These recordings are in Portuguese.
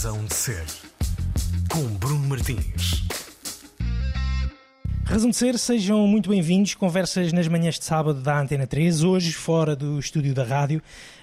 Razão de Ser, com Bruno Martins. Razão de ser, sejam muito bem-vindos. Conversas nas manhãs de sábado da Antena 3. Hoje, fora do estúdio da rádio,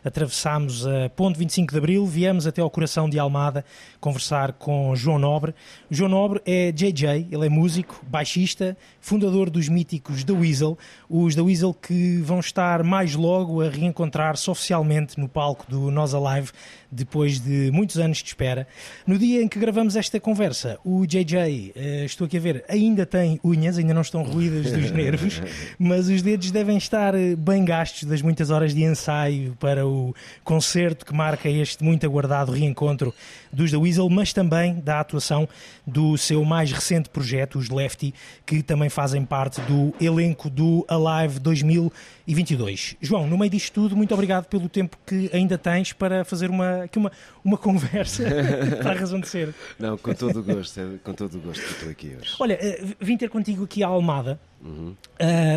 atravessámos a Ponte 25 de Abril, viemos até ao coração de Almada conversar com João Nobre. O João Nobre é JJ, ele é músico, baixista, fundador dos míticos The Weasel. Os The Weasel que vão estar mais logo a reencontrar-se oficialmente no palco do Nós Alive, depois de muitos anos de espera. No dia em que gravamos esta conversa, o JJ, eh, estou aqui a ver, ainda tem unhas, ainda não estão ruídas dos nervos, mas os dedos devem estar eh, bem gastos das muitas horas de ensaio para o concerto que marca este muito aguardado reencontro dos The Weasel, mas também da atuação do seu mais recente projeto, os Lefty, que também fazem parte do elenco do Alive 2022. João, no meio disto tudo, muito obrigado pelo tempo que ainda tens para fazer uma, aqui uma, uma conversa para a razão de ser. Não, com todo o gosto, é com todo o gosto que estou aqui hoje. Olha, eh, vim ter contigo aqui a Almada, uhum.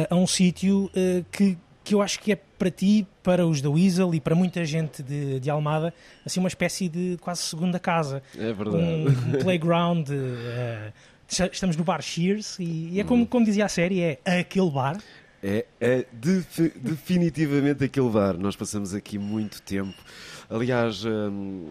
a um sítio uh, que que eu acho que é para ti, para os da Weasel e para muita gente de, de Almada, assim uma espécie de quase segunda casa. É verdade. Um, um playground. Uh, estamos no bar Shears e, e é como, como dizia a série, é aquele bar. É, é definitivamente aquele bar. Nós passamos aqui muito tempo. Aliás, hum,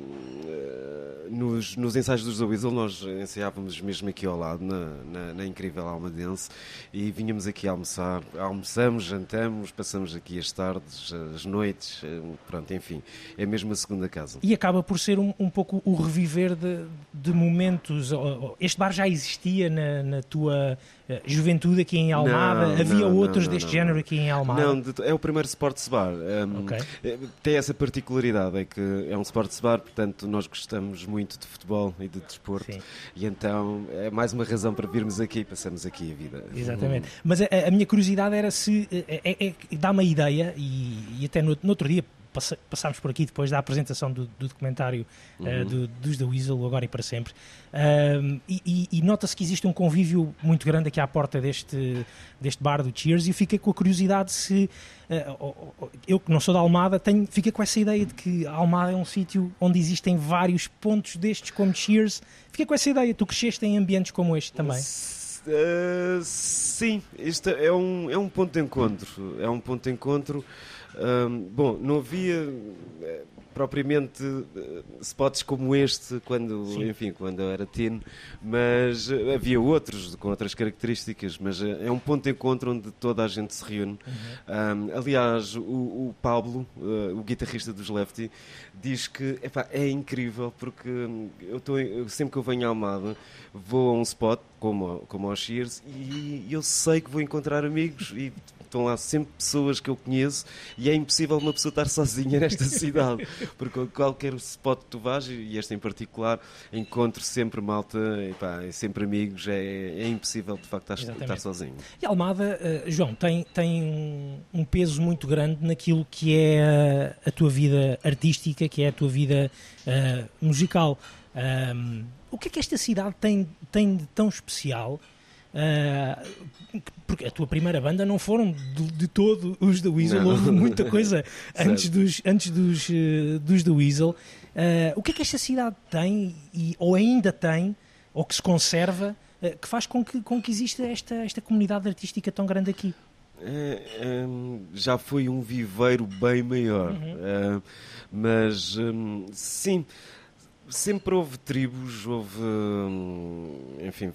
eh, nos, nos ensaios dos The Weasel nós ensaiávamos mesmo aqui ao lado, na, na, na, incrível Almadense, e vinhamos aqui almoçar. Almoçamos, jantamos, passamos aqui as tardes, as noites, eh, pronto, enfim, é mesmo a segunda casa. E acaba por ser um, um pouco o reviver de, de momentos. Este bar já existia na, na tua eh, juventude aqui em Almada? Não, Havia não, outros não, deste género aqui em Almada? Não, é o primeiro sports bar. Um, okay. Tem essa particularidade, é que é um sports bar, portanto nós gostamos muito de futebol e de desporto Sim. e então é mais uma razão para virmos aqui e passamos aqui a vida. Exatamente. Hum. Mas a, a, minha curiosidade era se é, é, é dá-me a ideia e, e até no, no outro dia passámos por aqui depois da apresentação do, do documentário eh, uhum. uh, do, dos The Weasel, agora e para sempre, uh, e, e nota-se que existe um convívio muito grande aqui à porta deste, deste bar do Cheers e eu fiquei com a curiosidade se, uh, eu que não sou da Almada, tenho, fiquei com essa ideia de que a Almada é um sítio onde existem vários pontos destes como Cheers, fiquei com essa ideia, tu cresceste em ambientes como este também. Uh, sim, isto é um, é um ponto de encontro. É um ponto de encontro. Um, bom, não havia eh, propriamente eh, spots como este quando, enfim, quando eu era teen, mas eh, havia outros com outras características, mas é um ponto de encontro onde toda a gente se reúne. Uhum. Um, aliás, o, o Pablo, uh, o guitarrista dos Lefty, diz que epá, é incrível porque eu, tô, eu sempre que eu venho a Almada vou a um spot como, como ao Shears e eu sei que vou encontrar amigos e estão lá sempre pessoas que eu conheço e é impossível uma pessoa estar sozinha nesta cidade, porque qualquer spot que tu vais, e este em particular, encontro sempre malta, e pá, sempre amigos, é, é impossível de facto estar, estar sozinho. E Almada, uh, João, tem, tem um, um, peso muito grande naquilo que é a, a, tua vida artística, que é a tua vida uh, musical. Um, o que é que esta cidade tem, tem de tão especial? Uh, porque a tua primeira banda não foram de, de todo os The Weasel, não. houve muita coisa antes dos, antes dos, uh, dos The Weasel. Uh, o que é que esta cidade tem, e, ou ainda tem, ou que se conserva, que faz com que, com que exista esta, esta comunidade artística tão grande aqui? É, é, já foi um viveiro bem maior, uhum. mas hum, sim sempre houve tribos, houve, hum, enfim,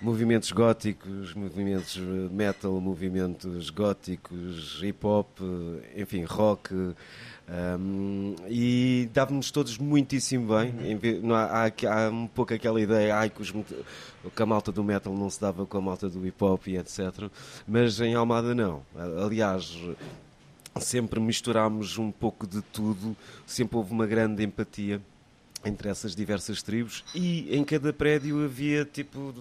movimentos góticos, movimentos metal, movimentos góticos, hip hop, enfim, rock. Um, e dava-nos todos muitíssimo bem. Vez, não há, há, há, um pouco aquela ideia ai, que, os, que a malta do metal não se dava com a malta do hip hop e etc. Mas em Almada não. Aliás, sempre misturámos um pouco de tudo, sempre houve uma grande empatia entre essas diversas tribos e em cada prédio havia tipo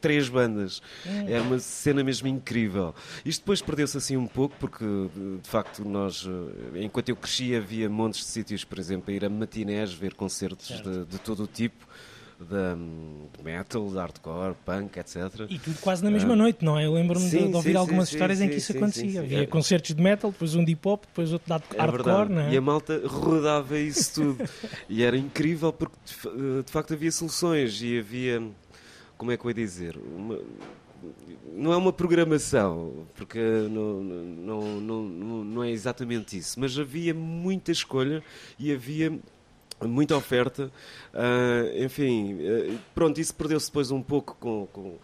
três bandas. Hum. Era uma cena mesmo incrível. Isto depois perdeu-se assim um pouco porque de facto nós, eh, enquanto eu crescia, havia montes de sítios, por exemplo, a ir a matinés ver concertos de, de todo o tipo da, de metal, de hardcore, punk, etc. E tudo quase na mesma noite, não é? Eu lembro-me de, de ouvir sim, algumas sim, histórias sim, em que isso acontecia. Havia É. concertos de metal, depois um de hip hop, depois outro de É hardcore, verdade. não é? E a malta rodava isso tudo. e era incrível porque de, fa- de facto havia soluções e havia, como é que eu ia dizer? Uma- não é uma programação, porque não, não, não, não é exatamente isso, mas havia muita escolha e havia muita oferta. Ah, enfim, eh, pronto, isso perdeu-se depois um pouco com, com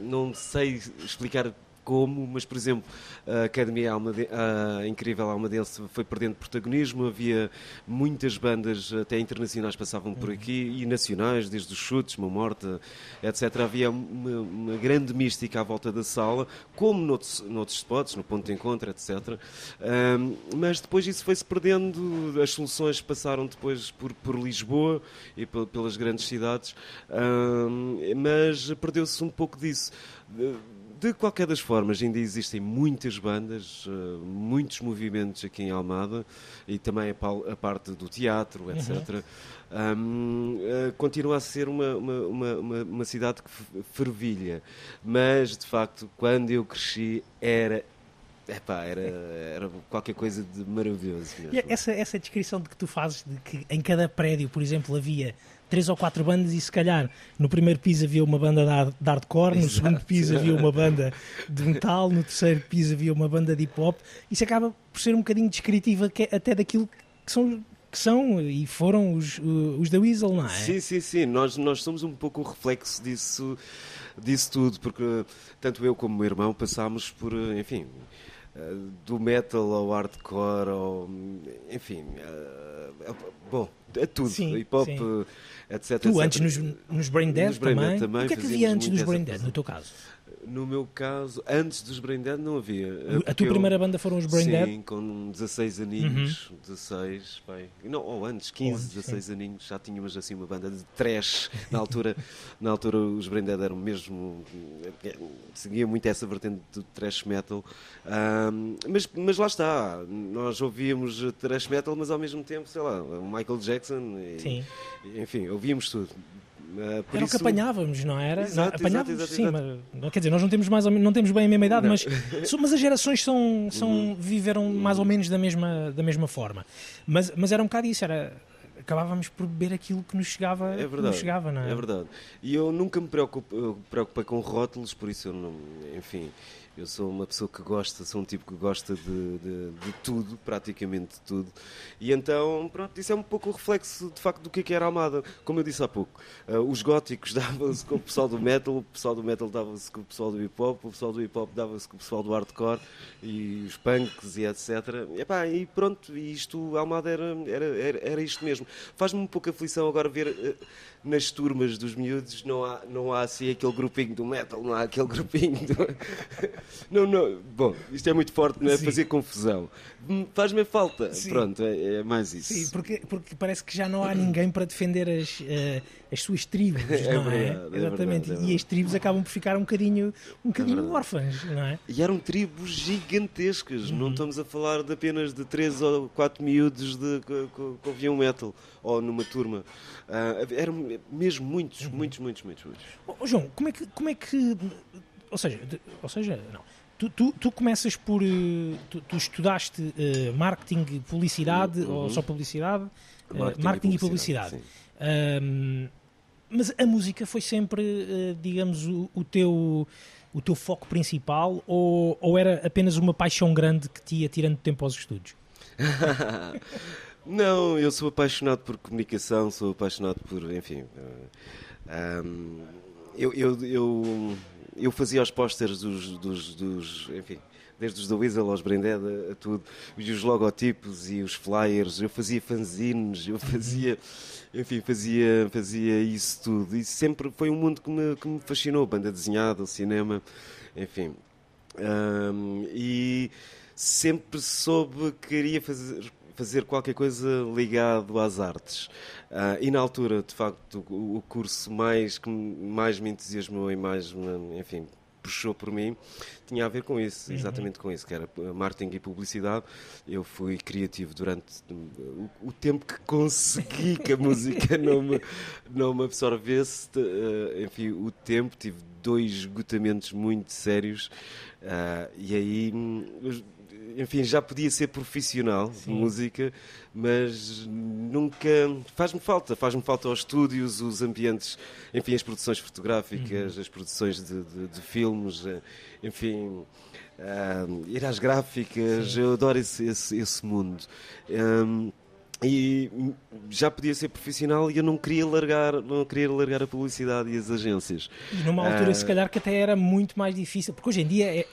não sei explicar como, mas por exemplo, a Academia Almade a Incrível Almadense foi perdendo protagonismo, havia muitas bandas até internacionais passavam por aqui e nacionais, desde os chutes, Mão Morta, etc. Havia uma, uma grande mística à volta da sala, como noutros, noutros spots, no ponto de encontro, etc. Ahm, mas depois isso foi-se perdendo, as soluções passaram depois por, por Lisboa e pel- pelas grandes cidades, Ahm, mas perdeu-se um pouco disso. De- qualquer das formas, ainda existem muitas bandas, eh, muitos movimentos aqui em Almada e também a, parte do teatro, etc. Ahm, eh, continua a ser uma, uma, uma, uma- cidade que fervilha, mas de facto, quando eu cresci, era. Epá, era, era qualquer coisa de maravilhoso mesmo. E essa, essa descrição de que tu fazes, de que em cada prédio, por exemplo, havia três ou quatro bandas e se calhar no primeiro piso havia uma banda de hard- de hardcore, no Exato. segundo piso havia uma banda de metal, no terceiro piso havia uma banda de hip hop. Isso acaba por ser um bocadinho descritiva que- até daquilo que são, que são e foram os, os da Weasel, não é? Sim, sim, sim. Nós, nós somos um pouco o reflexo disso, disso tudo, porque tanto eu como o meu irmão passámos por, enfim, do metal ao hardcore, ao, enfim, eh, bom, a tudo, Sim, hip hop, sim. eh, etc. Tu etc. antes nos, nos Brain Dead Brain também. Também O que é que havia antes dos Brain Dead, no teu caso? No meu caso, antes dos Brain Dead não havia. A tua eu- primeira banda foram os Brain Sim, Dead? Uhum. com 16 aninhos, 16, bem, não, ou antes, 15, antes, 16 aninhos, já tínhamos assim uma banda de trash. Na altura, na altura os Brain Dead eram mesmo, seguia muito essa vertente do trash metal. Ahm, mas, mas lá está, nós ouvíamos trash metal, mas ao mesmo tempo, sei lá, o Michael Jackson, e, Sim. enfim, ouvíamos tudo. Por Era o que isso- apanhávamos, não era? Exato, apanhávamos, exato, sim, exato, mas não- quer dizer, nós não temos mais não temos bem a mesma idade, Não. mas, mas as gerações são, são Uhum. viveram mais ou menos da mesma, da mesma forma. Mas, mas era um bocado isso, era acabávamos por beber aquilo que nos chegava, É que nos verdade, chegava, não é? é verdade. E eu nunca me preocupo, preocupei com rótulos, por isso eu não, enfim, eu sou uma pessoa que gosta, sou um tipo que gosta de, de, de tudo, praticamente de tudo. E então, pronto, isso é um pouco o reflexo de facto do que é que era a Almada. Como eu disse há pouco, ah, os góticos davam-se com o pessoal do metal, o pessoal do metal dava-se com o pessoal do hip hop, o pessoal do hip hop dava-se com o pessoal do hardcore e os punks e etc. E, epá, e pronto, isto, a Almada era, era, era, era isto mesmo. Faz-me um pouco aflição agora ver eh, nas turmas dos miúdos, não há, não há assim aquele grupinho do metal, não há aquele grupinho do... Não, não, bom, isto é muito forte, não é? Sim. Fazer confusão. Hum, Faz-me falta, Sim. pronto, é, é mais isso. Sim, porque, porque parece que já não há ninguém para defender as, eh, as suas tribos, É não é? verdade, é Exatamente. verdade, é e as tribos acabam por ficar um bocadinho, um bocadinho verdade. órfãs, não é? E eram tribos gigantescas, Uhum. não estamos a falar de apenas de três ou quatro miúdos de, que, ouviam metal, ou numa turma. Ah, eram mesmo muitos, Uhum. muitos, muitos, muitos, muitos. Ó, João, como é que, como é que ou seja, de- ou seja, não. Tu, tu, tu começas por eh, tu, tu estudaste eh, marketing, publicidade Uhum. ou só publicidade, Marketing marketing, e e publicidade. sim. Ahm, mas a música foi sempre, digamos, o, o teu o teu foco principal ou, ou era apenas uma paixão grande que te ia tirando tempo aos estudos? Não, eu sou apaixonado por comunicação, sou apaixonado por, enfim. ah, ahm, eu, eu, eu, eu fazia os pósteres dos, dos, dos, enfim, desde os da Weasel aos Branded a, tudo, e os logotipos e os flyers, eu fazia fanzines, eu fazia, enfim, fazia, fazia isso tudo. E sempre foi um mundo que me, que me fascinou, banda desenhada, o cinema, enfim. Ahm, e sempre soube que queria fazer, fazer qualquer coisa ligado às artes. Ah, e na altura, de facto, o, o curso mais que mais me entusiasmou e mais me, enfim, puxou por mim tinha a ver com isso, exatamente com isso, que era marketing e publicidade. Eu fui criativo durante o, o tempo que consegui que a música não me, não me absorvesse. Uh, enfim, o tempo, tive dois esgotamentos muito sérios uh, e aí enfim, já podia ser profissional Sim. de música, mas nunca. Faz-me falta, faz-me falta os estúdios, os ambientes, enfim, as produções fotográficas, uhum. as produções de, de, de, filmes, eh, enfim. Uh, ir às gráficas, Sim. eu adoro esse, esse, esse mundo. Um, e já podia ser profissional e eu não queria largar, não queria largar a publicidade e as agências. E numa altura, uh, se calhar, que até era muito mais difícil, porque hoje em dia é,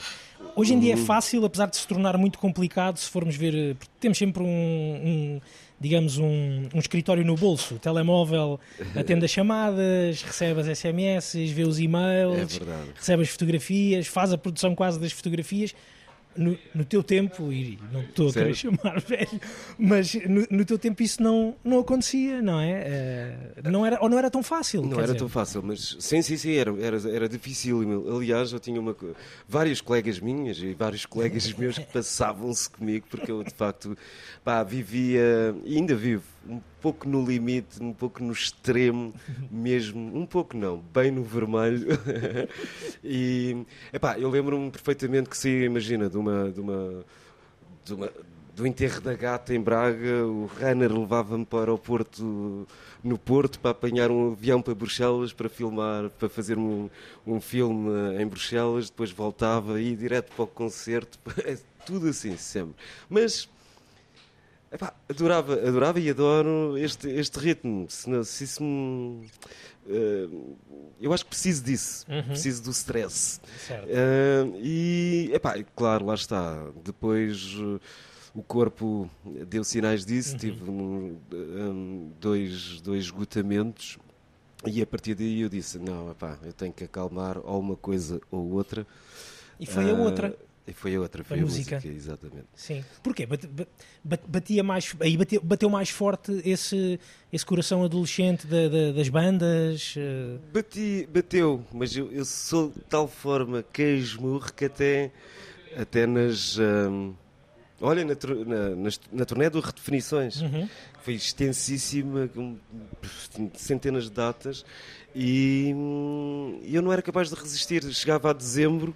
Hoje em dia é fácil, apesar de se tornar muito complicado, se formos ver. Eh, temos sempre um, um digamos, um, um, escritório no bolso, o telemóvel atende as chamadas, recebe as SMS, vê os e-mails, é recebe as fotografias, faz a produção quase das fotografias no, no, teu tempo, e não estou a querer chamar velho, mas no, no, teu tempo isso não, não acontecia, não é? Uh, não era, ou não era tão fácil? Não era dizer. tão fácil, mas sim, sim, sim, era, era, era difícil. Aliás, eu tinha uma, várias colegas minhas e vários colegas meus que passavam-se comigo, porque eu de facto pá, vivia, e ainda vivo, um pouco no limite, um pouco no extremo mesmo, um pouco não, bem no vermelho. e epá, eu lembro-me perfeitamente que se imagina, de uma, de uma, de uma do enterro da gata em Braga, o Renner levava-me para o Porto, no Porto, para apanhar um avião para Bruxelas, para filmar, para fazer um, um filme em Bruxelas, depois voltava e ia direto para o concerto, é tudo assim sempre. Mas Epá, adorava, adorava e adoro este, este ritmo. Se, se isso me, uh, eu acho que preciso disso, uhum. preciso do stress. Uh, e, epá, claro, lá está. Depois uh, o corpo deu sinais disso, uhum. tive um, um, dois, dois esgotamentos. E a partir daí eu disse: Não, epá, eu tenho que acalmar ou uma coisa ou outra. E foi a outra. E foi a outra, foi a, a música. música. exatamente. Sim. Porquê? Batia mais, aí bateu, bateu mais forte esse, esse coração adolescente da, da, das bandas? Eh? Bati, bateu, mas eu, eu sou de tal forma queijo-murro que até, até nas... Hum, olha, na, na, na, na turnê do Redefinições, uhum. foi extensíssima, com centenas de datas, e hum, eu não era capaz de resistir. Chegava a dezembro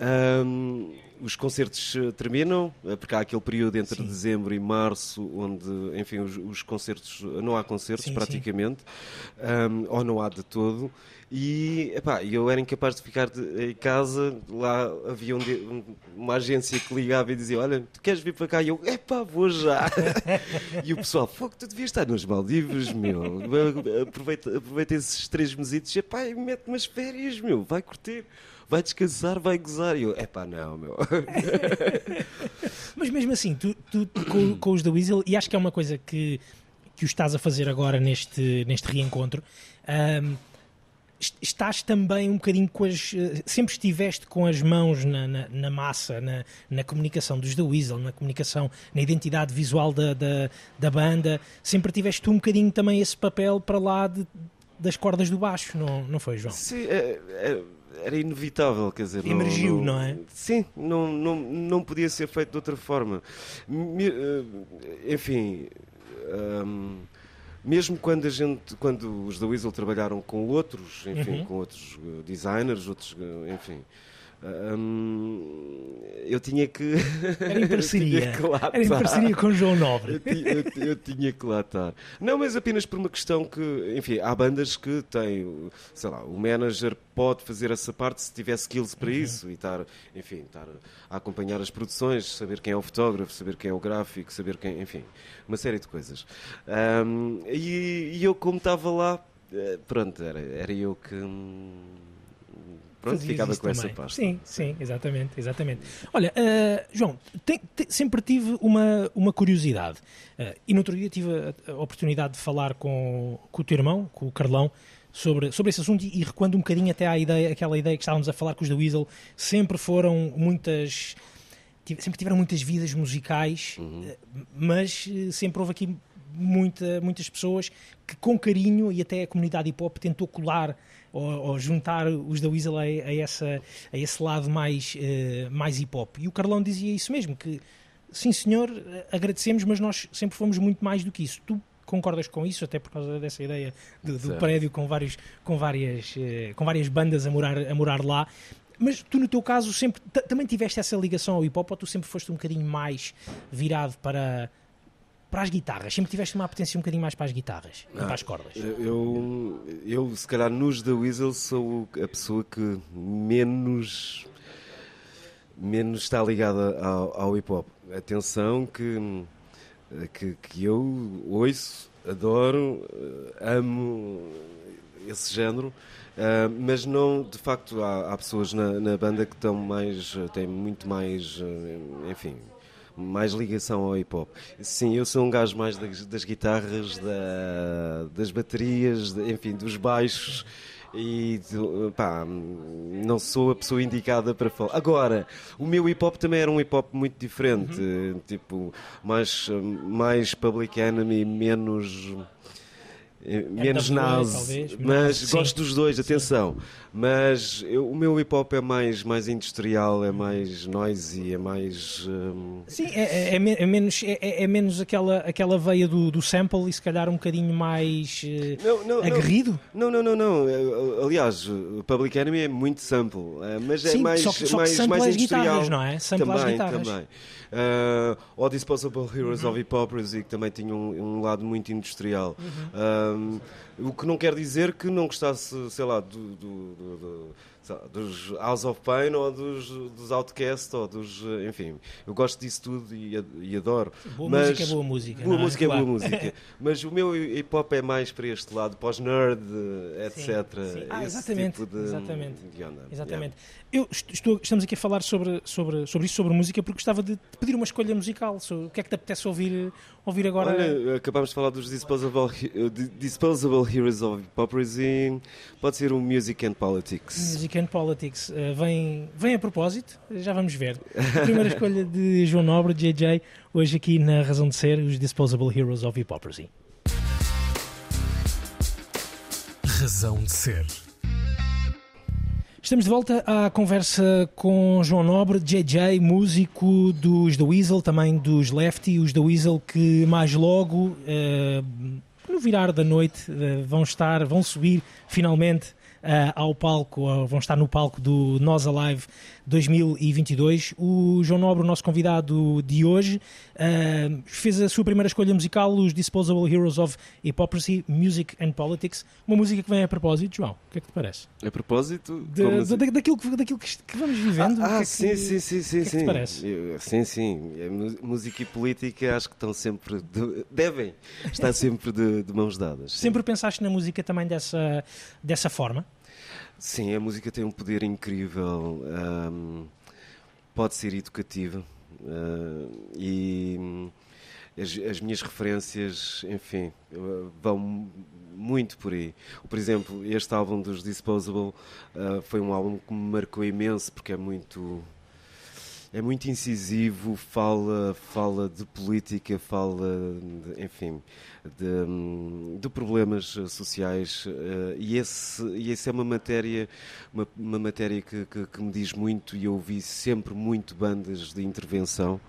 um, os concertos eh, terminam, eh, porque há aquele período entre sim. dezembro e março onde, enfim, os, os concertos, não há concertos sim, praticamente, um, ou não há de todo. E epá, eu era incapaz de ficar de, em casa. Lá havia um de, uma agência que ligava e dizia: Olha, tu queres vir para cá? E eu, epá, vou já. e o pessoal, fogo, tu devias estar nos Maldivos, meu. Aproveita, aproveita esses três mesitos, epá, mete umas férias, meu, vai curtir vai descansar, vai gozar. E eu, é pá, não, meu. Mas mesmo assim, tu, tu com, com, os da Weasel, e acho que é uma coisa que, que o estás a fazer agora neste, neste reencontro. Um, estás também um bocadinho com as. Eh, sempre estiveste com as mãos na, na, na massa, na, na, comunicação dos The Weasel, na comunicação, na identidade visual da, da, da banda. Sempre tiveste um bocadinho também esse papel para lá de, das cordas do baixo, não, não foi, João? Sim, é, é era inevitável, quer dizer. Emergiu, não, não, não, é? Sim, não, não, não podia ser feito de outra forma. Eh, enfim. Um, mesmo quando a gente, quando os da Weasel trabalharam com outros, enfim, uhum. com outros eh, designers, outros, eh, enfim, Hum, eu tinha que. Era em parceria. Era em parceria com João Nobre. Eu, tinha, eu, eu, tinha que lá estar. Não, mas apenas por uma questão que. Enfim, há bandas que têm. Sei lá, o manager pode fazer essa parte se tiver skills para uhum. isso e estar, enfim, estar a acompanhar as produções, saber quem é o fotógrafo, saber quem é o gráfico, saber quem. Enfim, uma série de coisas. Um, e, e eu, como estava lá, eh, pronto, era, era eu que. Hum, Pronto, ficava com também. essa parte. Sim, sim, exatamente, exatamente. Olha, uh, João, tem, tem, sempre tive uma, uma curiosidade. Uh, e no outro dia tive a, a, oportunidade de falar com, com o teu irmão, com o Carlão, sobre, sobre esse assunto e, e recuando um bocadinho até à ideia, aquela ideia que estávamos a falar com os da Weasel, sempre foram muitas sempre tiveram muitas vidas musicais, uhum. Eh, mas sempre houve aqui muita, muitas pessoas que com carinho e até a comunidade hip hop tentou colar ou, ou juntar os da Weasel a, a, essa, a esse lado mais, uh, mais hip hop. E o Carlão dizia isso mesmo, que sim senhor, agradecemos, mas nós sempre fomos muito mais do que isso. Tu concordas com isso, até por causa dessa ideia do, do prédio com, vários, com, várias, uh, com várias bandas a morar, a morar lá. Mas tu, no teu caso, sempre também tiveste essa ligação ao hip hop ou tu sempre foste um bocadinho mais virado para, para as guitarras? Sempre tiveste uma apetência um bocadinho mais para as guitarras e para as cordas? Eu, eu, se calhar, nos da Weasel sou a pessoa que menos, menos está ligada ao, ao hip hop. Atenção que, que, que eu ouço, adoro, amo esse género. Uh, mas não, de facto, há, há pessoas na, na, banda que estão mais, têm muito mais, uh, enfim, mais ligação ao hip hop. Sim, eu sou um gajo mais das, das guitarras, da, das baterias, de, enfim, dos baixos e pá, não sou a pessoa indicada para falar. Agora, o meu hip hop também era um hip hop muito diferente, uhum. tipo, mais, mais Public Enemy, menos menos nazi, mas Sim. gosto dos dois, atenção. Sim. Mas eu, o meu hip hop é mais, mais industrial, é mais noisy, é mais. Um... Sim, é, é, é menos, é, é, menos aquela, aquela veia do, do sample e se calhar um bocadinho mais uh, não, não, aguerrido. Não, não, não, não. É, aliás, o Public Enemy é muito sample, é, mas é Sim, mais, só só mais, mais industrial. Guitarras, não é? Sample também, guitarras. também. Uh, ou Disposable Heroes uhum. of Hypocrisy, que também tinha um, um lado muito industrial. Uhum. Um, o que não quer dizer que não gostasse, sei lá, do, do, do, do dos House of Pain ou dos, dos Outcast ou dos. Enfim, eu gosto disso tudo e, e adoro. Boa mas, música é boa música. Boa é? música é, boa música. mas o meu hip hop é mais para este lado, pós-nerd, etc. Sim, sim. Ah, exatamente. Tipo de, exatamente. De exatamente. Yeah. Eu estou, estamos aqui a falar sobre, sobre, sobre isso, sobre música, porque gostava de pedir uma escolha musical. O que é que te apetece ouvir, ouvir agora? Olha, acabámos de falar dos Disposable, Disposable Heroes of Hypocrisy. Pode ser um Music and Politics. Music and Politics uh, vem, vem a propósito, já vamos ver. A primeira escolha de João Nobre, JJ, hoje aqui na Razão de Ser, os Disposable Heroes of Hypocrisy. Razão de Ser. Estamos de volta à conversa com João Nobre, JJ, músico dos The Weasel, também dos Lefty, os The Weasel que mais logo, uh, no virar da noite, uh, vão estar, vão subir finalmente ao palco, vão estar no palco do Nós Alive 2022. O João Nobre, o nosso convidado de hoje, uh, fez a sua primeira escolha musical, os Disposable Heroes of Hypocrisy, Music and Politics. Uma música que vem a propósito, João. O que é que te parece? A propósito? De, de, assim? daquilo, que, daquilo que, vamos vivendo. Ah, ah que sim, que, sim, sim, sim. Que é sim. parece? Eu, sim, sim. música e política acho que estão sempre. De, devem estar sempre de, de mãos dadas. Sim. Sempre pensaste na música também dessa, dessa forma? Sim, a música tem um poder incrível. Um, pode ser educativa. Uh, e as, as, minhas referências, enfim, vão muito por aí. Por exemplo, este álbum dos Disposable uh, foi um álbum que me marcou imenso porque é muito é muito incisivo, fala, fala de política, fala, de, enfim, de, de, problemas sociais uh, e, esse, e esse é uma matéria, uma, uma matéria que, que, que, me diz muito e eu ouvi sempre muito bandas de intervenção,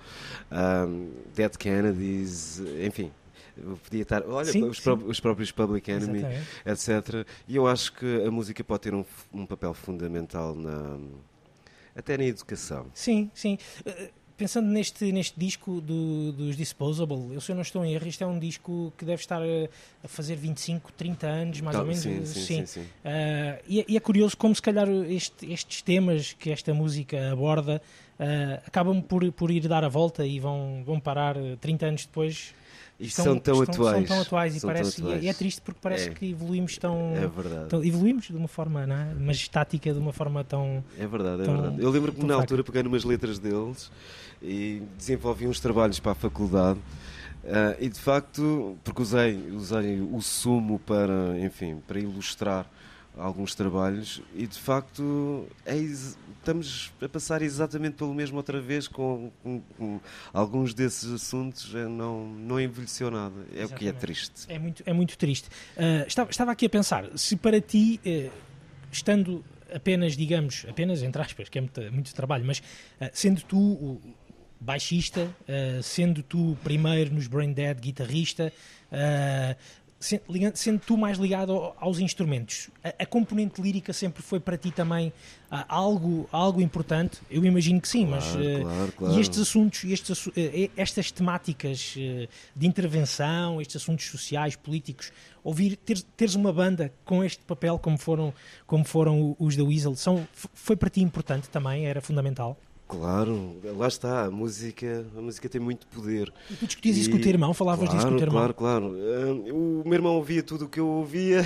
um, Dead Kennedys, enfim, podia estar, olha, sim, os, sim. Pró os, próprios Public Enemy, Exatamente. etc. E eu acho que a música pode ter um, um papel fundamental na até na educação. Sim, sim. Uh, pensando neste, neste disco do, dos Disposable, eu se eu não estou em erro, isto é um disco que deve estar a, fazer 25, 30 anos, mais então, ou menos. Sim, sim, sim. sim, sim. Uh, e, e, é curioso como se calhar este, estes temas que esta música aborda uh, acabam por, por ir dar a volta e vão, vão parar 30 anos depois estão, são tão estão, atuais. São tão atuais e, parece, atuais. E, é, triste porque parece é. que evoluímos tão, é verdade. tão, Evoluímos de uma forma, não é? mas estática, de uma forma tão. É verdade, é tão, verdade. Eu lembro que na fraca. altura peguei numas letras deles e desenvolvi uns trabalhos para a faculdade. Uh, e de facto, porque usei, usei o sumo para, enfim, para ilustrar alguns trabalhos e de facto é, estamos a passar exatamente pelo mesmo outra vez com, com, com alguns desses assuntos é, não, não envelheceu nada. É exatamente. o que é triste. É muito, é muito triste. Uh, estava, estava aqui a pensar se para ti uh, estando apenas, digamos, apenas entre aspas, que é muito, muito trabalho, mas uh, sendo tu o baixista, uh, sendo tu primeiro nos Brain Dead guitarrista, sendo tu mais ligado aos instrumentos, a, a, componente lírica sempre foi para ti também uh, algo, algo importante? Eu imagino que sim, claro, mas claro, claro. e estes assuntos, estes, uh, estas temáticas de intervenção, estes assuntos sociais, políticos, ouvir, ter, teres uma banda com este papel como foram, como foram os da Weasel, são, foi para ti importante também, era fundamental? Claro, lá está, a música, a música tem muito poder. E tu discutias e... isso com o teu irmão? Falavas claro, disso com o teu irmão? Claro, claro. Uh, o meu irmão ouvia tudo o que eu ouvia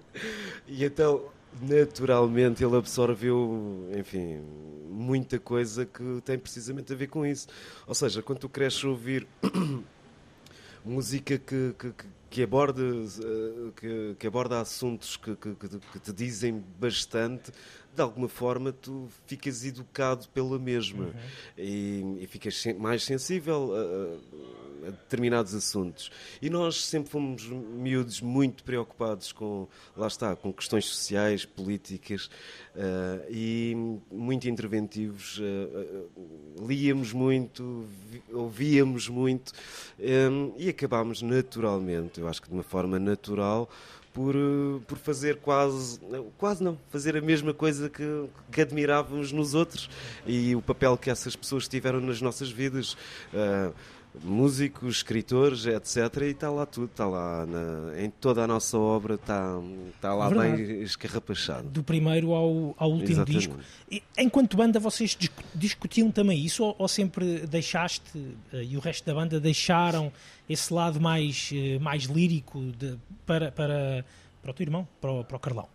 e então, naturalmente, ele absorveu, enfim, muita coisa que tem precisamente a ver com isso. Ou seja, quando tu cresces a ouvir música que, que, que aborda, uh, que, que, aborda assuntos que, que te dizem bastante, de alguma forma tu ficas educado pela mesma uhum. e, e, ficas mais sensível a, a, determinados assuntos. E nós sempre fomos miúdos muito preocupados com, lá está, com questões sociais, políticas uh, e muito interventivos. Uh, líamos muito, ouvíamos muito um, e acabámos naturalmente, eu acho que de uma forma natural, por, por fazer quase, quase não, fazer a mesma coisa que, que admirávamos nos outros e o papel que essas pessoas tiveram nas nossas vidas. Uh, músicos, escritores, etc. E está lá tudo, está lá na, em toda a nossa obra, está, está lá Verdade. bem escarrapachado. Do primeiro ao, ao último Exatamente. disco. E, enquanto banda, vocês discutiam também isso ou, ou sempre deixaste, eh, e o resto da banda deixaram esse lado mais, eh, mais lírico de, para, para, para o teu irmão, para o, para o Carlão?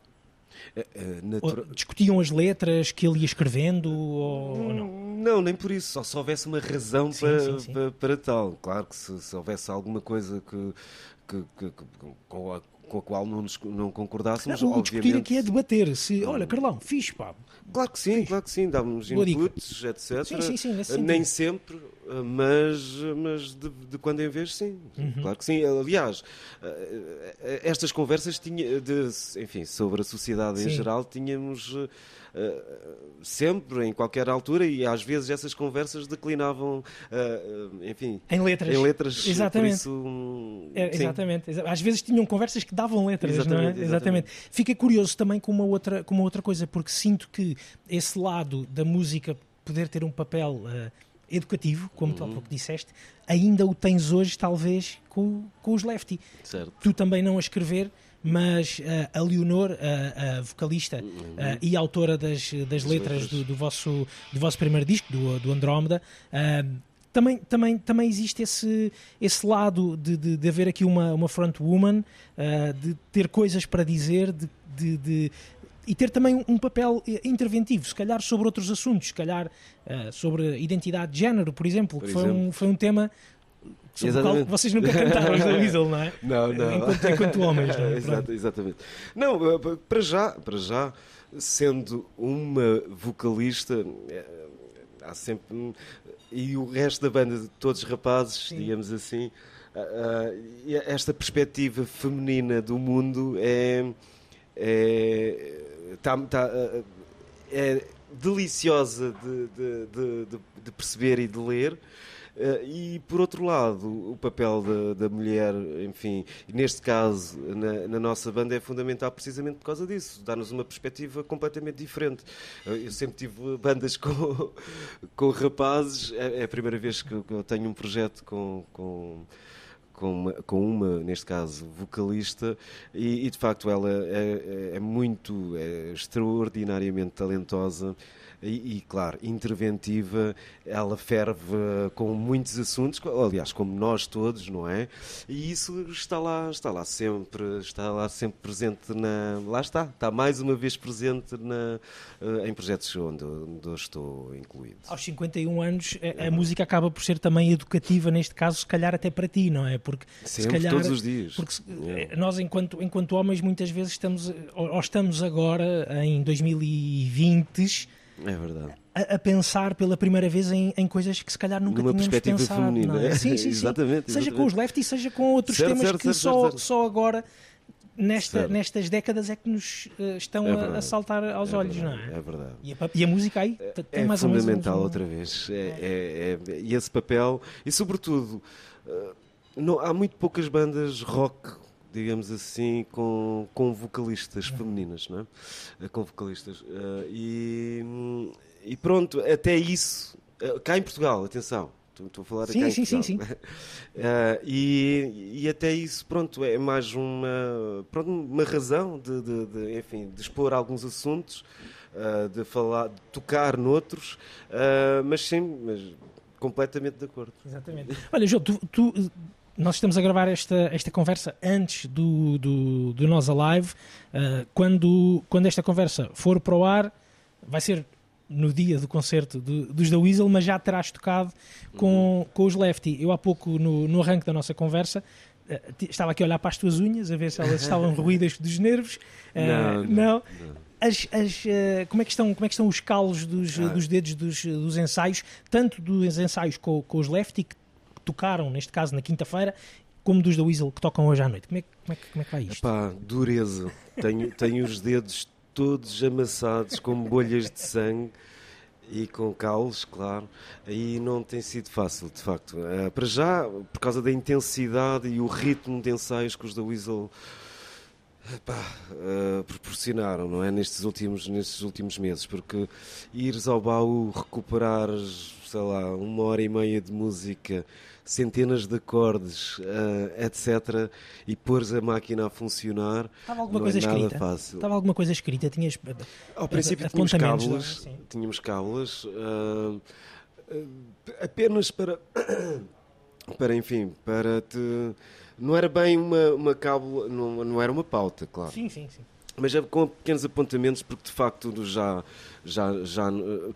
É, é, natura... Discutiam as letras que ele ia escrevendo ou, não? Não, nem por isso. Só se houvesse uma razão sim, para, sim, sim. Para, para, tal. Claro que se, se houvesse alguma coisa que, que, que, que com, a, com a qual não, nos, não concordássemos, não, o obviamente... discutir aqui é debater. Se, olha, Carlão, fixe, pá. Claro que sim, claro que sim. Dávamos inputs, etc. Sim, sim, sim, Nem sempre, mas, mas de, de, quando em vez, sim. Uhum. Claro que sim. Aliás, eh, eh, estas conversas tinha, de, enfim, sobre a sociedade em geral, tínhamos eh, sempre, em qualquer altura, e às vezes essas conversas declinavam, uh, enfim, em letras. Em letras exatamente. Isso, é, exatamente. Às vezes tinham conversas que davam letras, exatamente, não é? Exatamente. exatamente. Fica curioso também com uma, outra, com uma outra coisa, porque sinto que esse lado da música poder ter um papel uh, educativo, como uhum. tu há uhum. pouco disseste, ainda o tens hoje, talvez, com, com os Lefty. Certo. Tu também não a escrever mas uh, a Leonor, a, a vocalista uh, e autora das, das letras do, do, vosso, do vosso primeiro disco, do, do Andrómeda, uh, também, também, também existe esse, esse lado de, de, de haver aqui uma, uma frontwoman, de ter coisas para dizer, de, de, de e ter também um papel interventivo, se calhar sobre outros assuntos, se calhar uh, sobre identidade de género, por exemplo, por que foi um, foi um tema sobre o qual vocês nunca cantaram da Weasel, não é? Não, não. Enquanto, enquanto homens, não é? Exato, exatamente. Não, eh, para já, para já, sendo uma vocalista, eh, há sempre. E o resto da banda, todos rapazes, Sim. digamos assim, esta perspectiva feminina do mundo é. é, tá, tá, é deliciosa de, de, de, de perceber e de ler. Uh, e por outro lado, o papel da, da mulher, enfim, neste caso, na, na, nossa banda, é fundamental precisamente por causa disso, dar-nos uma perspectiva completamente diferente. Uh, eu sempre tive bandas com, com rapazes, é, é, a primeira vez que, eu tenho um projeto com, com com uma, com uma, neste caso, vocalista, e, e de facto ela é, é, é muito, é extraordinariamente talentosa e, e, claro, interventiva, ela ferve com muitos assuntos, aliás, como nós todos, não é? E isso está lá, está lá sempre, está lá sempre presente na, lá está, está mais uma vez presente na, eh, em projetos onde, onde eu estou incluído. Aos 51 anos, a, a música acaba por ser também educativa, neste caso, se calhar até para ti, não é? Porque sempre, se calhar, todos os dias. Porque é. nós, enquanto, enquanto homens, muitas vezes estamos, ou estamos agora em 2020 é verdade. A, a, pensar pela primeira vez em, em, coisas que se calhar nunca Numa tínhamos perspectiva pensado. Feminina. Não é? Sim, sim, sim. exatamente, Seja exatamente. com os lefty, seja com outros certo, temas certo, que certo, só, só agora nesta, nestas décadas é que nos eh, estão É a- a, saltar aos É olhos, verdade, não é? É verdade. E a, e a música aí tem é mais ou menos um- fundamental outra vez. É, é- é- e esse papel, e sobretudo, eh, não, há muito poucas bandas rock, digamos assim, com, com vocalistas femininas, não é? Com vocalistas. Eh, e, e pronto, até isso, eh, cá em Portugal, atenção. Estou a falar Sim, cá em sim, sim, Portugal. Eh, e, e até isso, pronto, é mais uma, pronto, uma razão de, de- de, enfim, de expor alguns assuntos, eh, de falar, de tocar noutros, eh, mas sim, mas completamente de acordo. Exatamente. Olha, João, tu, tu, nós estamos a gravar esta, esta conversa antes do, do, do Nós Alive. Uh, quando, quando esta conversa for para o ar, vai ser no dia do concerto do- dos da Weasel, mas já terás tocado com, com os Lefty. Eu há pouco, no, no arranque da nossa conversa, ti- estava aqui a olhar para as tuas unhas, a ver se elas estavam ruídas dos nervos. Eh, Não, não, não. As, as, eh, como, é que estão, como é que estão os calos dos, Ah. dos dedos dos, dos ensaios, tanto dos ensaios com, com os Lefty, que tocaram, neste caso, na quinta-feira, como dos da Weasel, que tocam hoje à noite? Como é, como é, como é que vai isto? Epá, dureza. Tenho, tenho os dedos todos amassados com bolhas de sangue e com calos, claro. Aí não tem sido fácil, de facto. Eh, para já, por causa da intensidade e o ritmo de ensaios que os da Weasel epá, eh, proporcionaram, não é? Nestes últimos, nestes últimos meses. Porque ires ao baú, recuperares, sei lá, uma hora e meia de música, centenas de acordes, eh, etc., e pôres a máquina a funcionar. Estava alguma não coisa é nada escrita? fácil. Estava alguma coisa escrita? Tinhas... Ao princípio a- tínhamos cábulas, não é? Tínhamos cábulas ah, ah, apenas para, para enfim, para te... Não era bem uma, uma cábula, não, não era uma pauta, claro. Sim, sim, sim. Mas é com pequenos apontamentos, porque de facto já. já, já eh,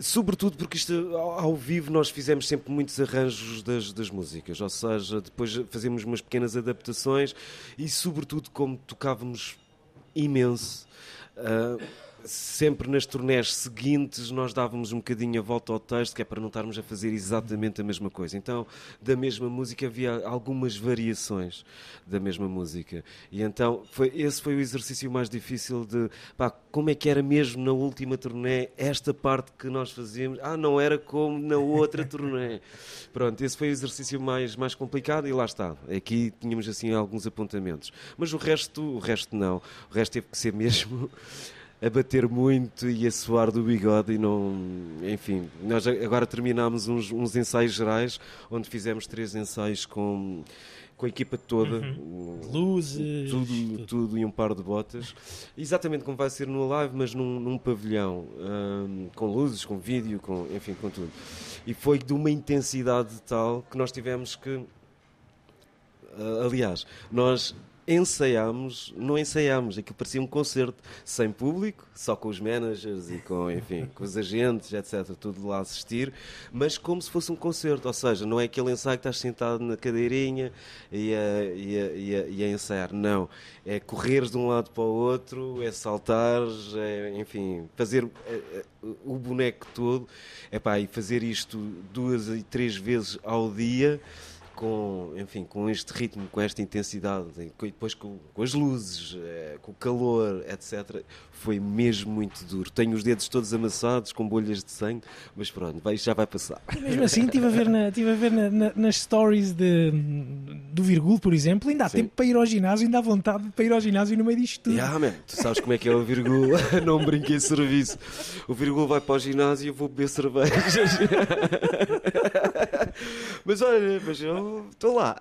Sobretudo porque isto, ao vivo, nós fizemos sempre muitos arranjos das, das músicas, ou seja, depois fazemos umas pequenas adaptações e, sobretudo, como tocávamos imenso, ah, sempre nas turnés seguintes nós dávamos um bocadinho a volta ao texto, que é para não estarmos a fazer exatamente a mesma coisa. Então, da mesma música havia algumas variações da mesma música. E então, foi, esse foi o exercício mais difícil de, pá, como é que era mesmo na última turnê, esta parte que nós fazíamos, ah, não era como na outra turnê. Pronto, esse foi o exercício mais, mais complicado e lá está. Aqui tínhamos assim alguns apontamentos. Mas o resto, o resto não. O resto teve que ser mesmo a bater muito e a suar do bigode e não. Enfim, nós agora terminámos uns, uns ensaios gerais onde fizemos três ensaios com, com a equipa toda. Luzes, Tudo, tudo. tudo e um par de botas. Exatamente como vai ser no live, mas num, num pavilhão, hum, com luzes, com vídeo, com, enfim, com tudo. E foi de uma intensidade tal que nós tivemos que. aliás, nós ensaiámos, não ensaiámos, aquilo parecia um concerto sem público, só com os managers e com, enfim, com os agentes, etc, tudo lá assistir, mas como se fosse um concerto, ou seja, não é aquele ensaio que estás sentado na cadeirinha e a, e a, e a, e a ensaiar, não, é correres de um lado para o outro, é saltares, é, enfim, fazer eh, eh, o boneco todo, epá, e fazer isto duas e três vezes ao dia, com, enfim, com este ritmo, com esta intensidade, e depois com, com as luzes, eh, com o calor, etc. Foi mesmo muito duro. Tenho os dedos todos amassados, com bolhas de sangue, mas pronto, vai, já vai passar. Mesmo assim, estive a ver, na, estive a ver na- na- nas stories de, do Virgul, por exemplo, ainda há Sim. tempo para ir ao ginásio, ainda há vontade para ir ao ginásio no meio disto tudo. Yeah, man, tu sabes como é que é o Virgul, não brinque em serviço. O Virgul vai para o ginásio e eu vou beber cervejas. mas olha, mas eu estou lá.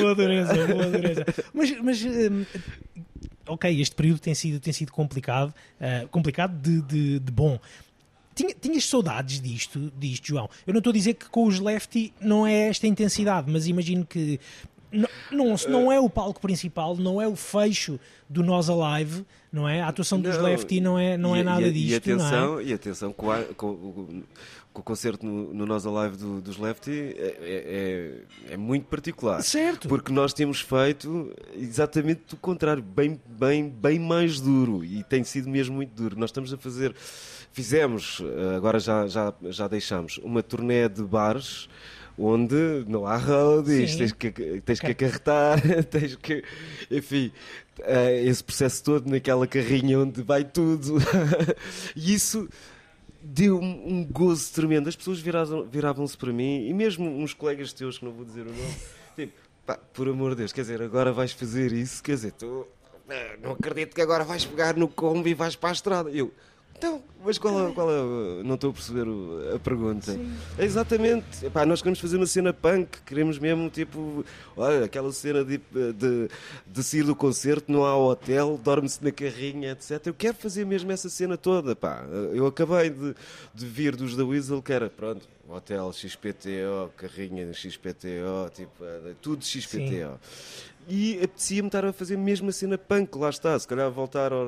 Boa dureza, boa dureza. Mas, mas hum, ok, este período tem sido, tem sido complicado, ah, complicado de, de, de bom. Tinha, tinhas saudades disto, disto, João? Eu não estou a dizer que com os Lefty não é esta intensidade, mas imagino que não, não, não é o palco principal, não é o fecho do Nós Alive, não é? A atuação dos Não, Lefty não é, não e, é nada e, disto, E atenção, não é? e atenção com, a- com o- com o concerto no, no Nós Alive do, dos Lefty é, é- é- é muito particular. Certo. Porque nós temos feito exatamente o contrário, bem, bem, bem mais duro e tem sido mesmo muito duro. Nós estamos a fazer, fizemos, eh, agora já, já, já deixamos, uma turnê de bares onde não há roadies, Sim. tens que, tens que acarretar, tens que. Enfim, eh, esse processo todo naquela carrinha onde vai tudo. e isso deu um, gozo tremendo. As pessoas viravam- viravam-se para mim, e mesmo uns colegas teus, que não vou dizer o nome, tipo, pá, por amor de Deus, quer dizer, agora vais fazer isso, quer dizer, tu. eh, Não acredito que agora vais pegar no combo e vais para a estrada. Eu. Então, mas qual é, qual é- Não estou a perceber a pergunta. É Exatamente. Epá, nós queremos fazer uma cena punk, queremos mesmo, tipo, olha, aquela cena de, de, de sair do concerto, não há hotel, dorme-se na carrinha, etc. Eu quero fazer mesmo essa cena toda, pá. Eu acabei de, de vir dos da Weasel, que era, pronto, hotel XPTO, carrinha XPTO, tipo, eh, tudo XPTO. E apetecia-me estar a fazer mesmo a cena punk, lá está, se calhar voltar ao-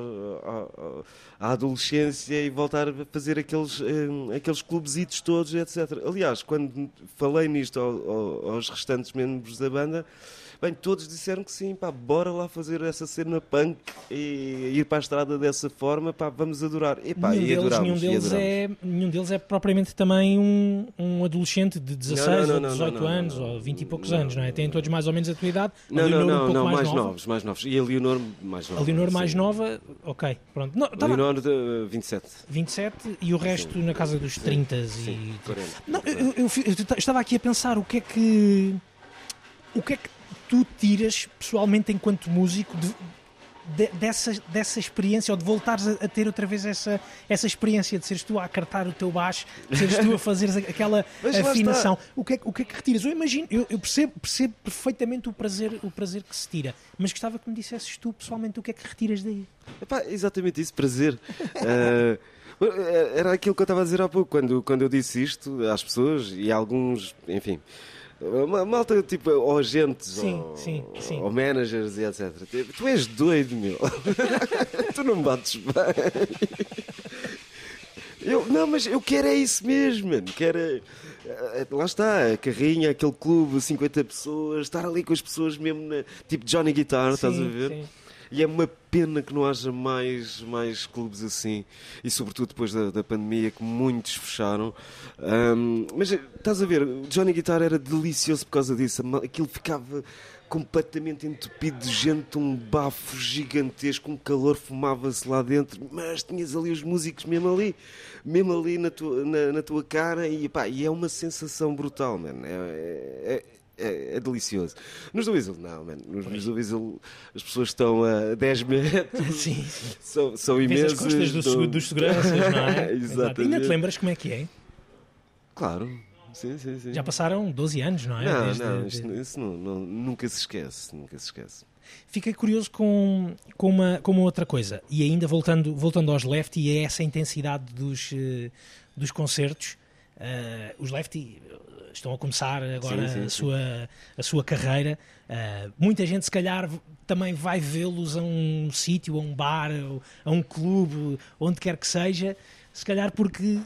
ao- à adolescência e voltar a fazer aqueles, eh, aqueles clubesitos todos, etc. Aliás, quando falei nisto ao- aos restantes membros da banda, bem, todos disseram que sim, pá, bora lá fazer essa cena punk e ir para a estrada dessa forma, pá, vamos adorar. E, pá, nenhum, e deles, adorámos, nenhum, deles é, nenhum deles é propriamente também um, um adolescente de 16 Não, não, ou não, 18 não, não, anos não, não. ou 20 e poucos Não, anos, não é? Têm todos mais ou menos a tua idade. Não, não, Leonor um não, pouco não, mais, mais, nova. novos, mais novos. E a Leonor mais nova. A Leonor mais sim. nova, ok, pronto. Não, tava Leonor de 27. 27 e o resto na casa dos 30 e... Sim, 40. Não, eu, eu eu t- estava aqui a pensar o que é que o que é que tu tiras pessoalmente enquanto músico de- de- dessa, dessa experiência ou de voltares a, a ter outra vez essa, essa experiência de seres tu a acartar o teu baixo, de seres tu a fazeres a- aquela afinação. O que, é, que- o que é que retiras? Eu imagino, eu, eu percebo, percebo perfeitamente o prazer, o prazer que se tira, mas gostava que me dissesses tu pessoalmente o que é que retiras daí. Epá, exatamente isso, prazer. Eh, era aquilo que eu estava a dizer há pouco, quando, quando eu disse isto às pessoas e alguns, enfim, malta tipo, ou agentes, Sim, ou, sim, sim. ou managers e etc. Tipo, Tu és doido, meu. tu não bates bem. Eu, não, mas eu quero é isso mesmo, mano. Quero. é- lá está, a carrinha, aquele clube, 50 pessoas, estar ali com as pessoas mesmo, na- tipo Johnny Guitar, estás a Sim, ver? sim. E é uma pena que não haja mais, mais clubes assim, e sobretudo depois da, da pandemia, que muitos fecharam. Ahm, mas estás a ver, Johnny Guitar era delicioso por causa disso, aquilo ficava completamente entupido de gente, um bafo gigantesco, um calor fumava-se lá dentro, mas tinhas ali os músicos mesmo ali, mesmo ali na tua, na, na tua cara, e, pá, e é uma sensação brutal, mano. É, é- é- é delicioso. Nos do Weasel, não, mano. Nos, nos do Weasel as pessoas estão a 10 metros, Sim. são, são Vês imensos. as costas do dos seguranças, não é? Exato. Exatamente. Ainda te lembras como é que é? Claro, sim, sim, sim. Já passaram 12 anos, não é? Não, Desde- não, isto- isso não, não- nunca se esquece, nunca se esquece. Fiquei curioso com, com, uma, com uma outra coisa. E ainda voltando, voltando aos Lefty e a essa intensidade dos, eh, dos concertos, eh, os Lefty estão a começar agora Sim, sim, a, sim. Sua, a sua carreira. Eh, muita gente, se calhar, também vai vê-los a um sítio, a um bar, a um clube, onde quer que seja, se calhar porque.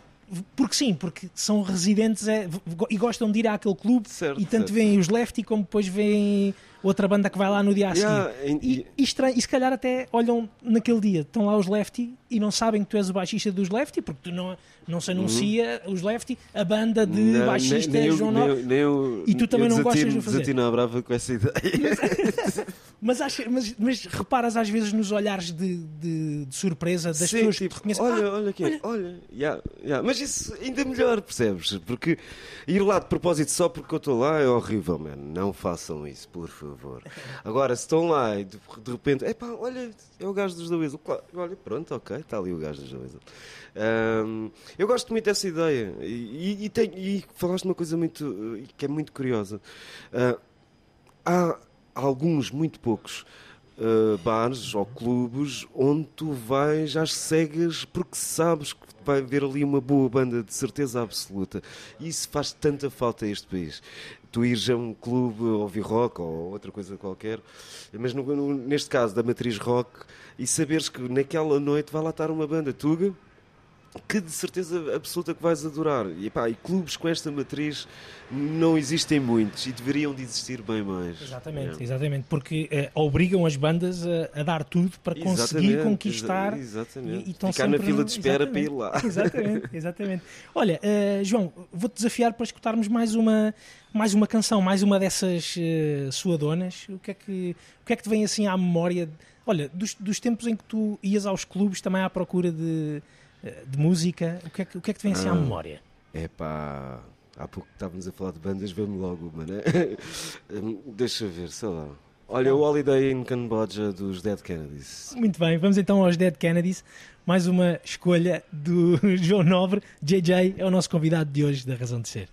Porque sim, porque são residentes é, e gostam de ir àquele clube Certo, e tanto certo. veem os Lefty como depois veem outra banda que vai lá no dia a seguir. Yeah, E, e- e, estranho, e se calhar até olham naquele dia, estão lá os Lefty e não sabem que tu és o baixista dos Lefty, porque tu não, não se anuncia os Lefty, a banda de Não, baixista nem, nem eu- João nem eu- nem eu- E tu também não gostas de fazer? desatino à brava com essa ideia. Mas, acha- mas, mas reparas às vezes nos olhares de, de- de surpresa das Sim, pessoas que tipo, te reconhecem. olha, Ah, olha aqui, olha, yeah, yeah. mas isso ainda melhor, percebes? Porque ir lá de propósito só porque eu estou lá é horrível, mano. Não façam isso, por favor. Agora, se estão lá e de, de repente, epá, olha, é o gajo dos da Weasel. Claro, olha, pronto, ok, está ali o gajo dos da Weasel. Ahm, eu gosto muito dessa ideia e, e, e, e falaste uma coisa muito, uh, que é muito curiosa. Ah, há alguns, muito poucos, uh, bares ou clubes onde tu vais às cegas porque sabes que vai haver ali uma boa banda de certeza absoluta. E isso faz tanta falta a este país. Tu ires a um clube ouvir rock ou outra coisa qualquer, mas no- no- neste caso da matriz rock, e saberes que naquela noite vai lá estar uma banda tuga que de certeza absoluta que vais adorar. E, pá, e clubes com esta matriz não existem muitos e deveriam de existir bem mais. Exatamente, É. exatamente, porque eh, obrigam as bandas a, a dar tudo para conseguir Exatamente, conquistar exa- e- e Ficar na fila de espera para ir lá. Exatamente, exatamente. Olha, eh, João, vou-te desafiar para escutarmos mais uma, mais uma canção, mais uma dessas eh, suadonas. O que, é que, o que é que te vem assim à memória? Olha, dos, dos tempos em que tu ias aos clubes também à procura de, de música, o que, é que, o que é que te vem assim à Ah. memória? É pá, há pouco estávamos a falar de bandas, vê-me logo uma, né? Hum, Deixa ver, sei lá. Olha, o Holiday in Cambodia dos Dead Kennedys. Muito bem, vamos então aos Dead Kennedys. Mais uma escolha do João Nobre. JJ é o nosso convidado de hoje da Razão de Ser.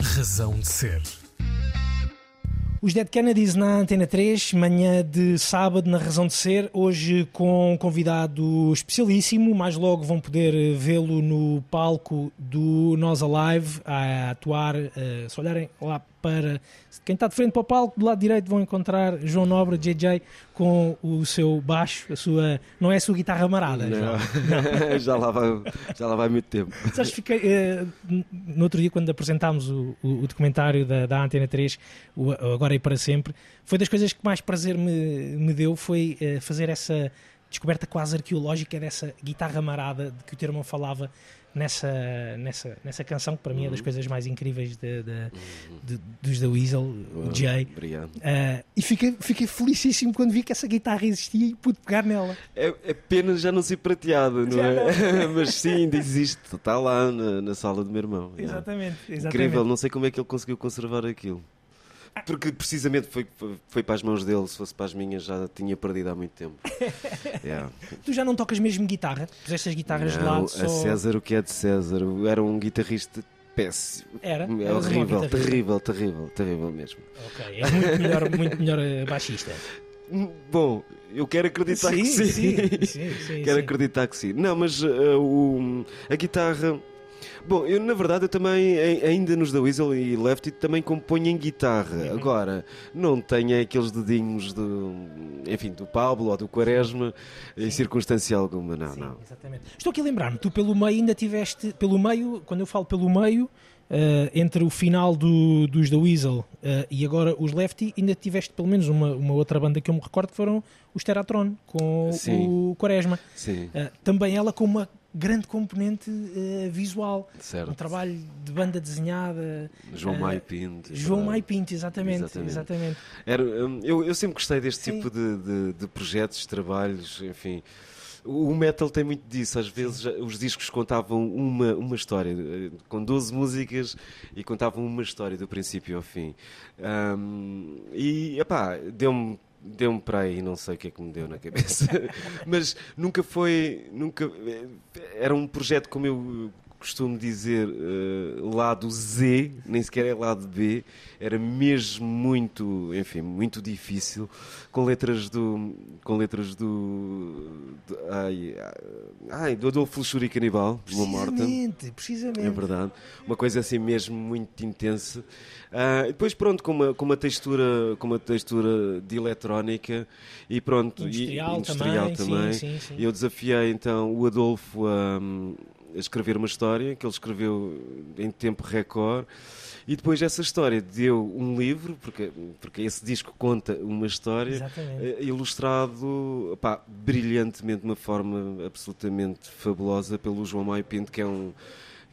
Razão de ser. Os Dead Kennedys na Antena 3, manhã de sábado na Razão de Ser, hoje com um convidado especialíssimo, mais logo vão poder eh, vê-lo no palco do Nós Alive, a atuar, eh, se olharem lá para quem está de frente para o palco, do lado direito vão encontrar João Nobre, JJ, com o seu baixo, a sua, não é a sua guitarra marada, João. Não. já, lá vai, já lá vai muito tempo. Sabes, fiquei, eh, no outro dia, quando apresentámos o, o- o documentário da, da Antena 3, o Agora e Para Sempre, foi das coisas que mais prazer me, me deu, foi eh, fazer essa descoberta quase arqueológica dessa guitarra marada de que o teu irmão falava nessa, nessa, nessa canção, que para mim é das coisas mais incríveis de, de- de- dos da Weasel, o Jay. Obrigado. Eh, e fiquei, fiquei felicíssimo quando vi que essa guitarra existia e pude pegar nela. É, é pena já não ser prateada, não Já é? Mas sim, ainda existe. Está lá na, na sala do meu irmão. yeah. Exatamente, exatamente. Incrível, não sei como é que ele conseguiu conservar aquilo. Porque precisamente foi, foi, para as mãos dele, se fosse para as minhas já tinha perdido há muito tempo. Yeah. Tu já não tocas mesmo guitarra? Puseste as guitarras de Não, lado a só... César, o que é de César? Era um guitarrista péssimo. Era? É horrível, terrível, terrível, terrível mesmo. Ok, és muito melhor, muito melhor eh, baixista. Hum, Bom, eu quero acreditar que sim. sim, sim, sim, quero sim. acreditar que sim. Não, mas uh, o, a guitarra. Bom, eu na verdade eu também, ai- ainda nos da Weasel e Lefty, também componho em guitarra. Uhum. Agora, não tenho aqueles dedinhos do, enfim, do Pablo ou do Quaresma em circunstância alguma, não, Sim, não. exatamente. Estou aqui a lembrar-me, tu pelo meio ainda tiveste, pelo meio, quando eu falo pelo meio, eh, entre o final do- dos da Weasel eh, e agora os Lefty, ainda tiveste pelo menos uma, uma outra banda que eu me recordo que foram os Teratron, com Sim. o Quaresma. Sim, Eh, também ela com uma grande componente eh, visual, um certo. trabalho de banda desenhada. João eh, Maio Pinto. João verdade. Maio Pinto, exatamente, Exatamente. exatamente. Era, hum, eu, eu sempre gostei deste Sim. tipo de, de- de projetos, trabalhos, enfim. O metal tem muito disso. Às vezes os discos contavam uma, uma história, eh, com 12 músicas e contavam uma história do princípio ao fim. Hum, e, epá, deu-me deu-me para aí, não sei o que é que me deu na cabeça. Mas nunca foi. Nunca, eh, era um projeto, como eu costumo dizer, eh, lado Z, nem sequer é lado B. Era mesmo muito, enfim, muito difícil, com letras do. com letras do. do ai, ai, do Adolfo Luxúria Canibal, de uma morta. Precisamente, precisamente. É verdade. Uma coisa assim mesmo muito intensa. E depois pronto, com uma, com uma textura, com uma textura de eletrónica e pronto, e- Industrial, industrial também, também. Sim, sim, sim. E eu desafiei então o Adolfo a, a escrever uma história que ele escreveu em tempo recorde. E depois essa história deu um livro, porque, porque esse disco conta uma história, Exatamente. eh, ilustrado pá, brilhantemente, de uma forma absolutamente fabulosa pelo João Maio Pinto, que é um,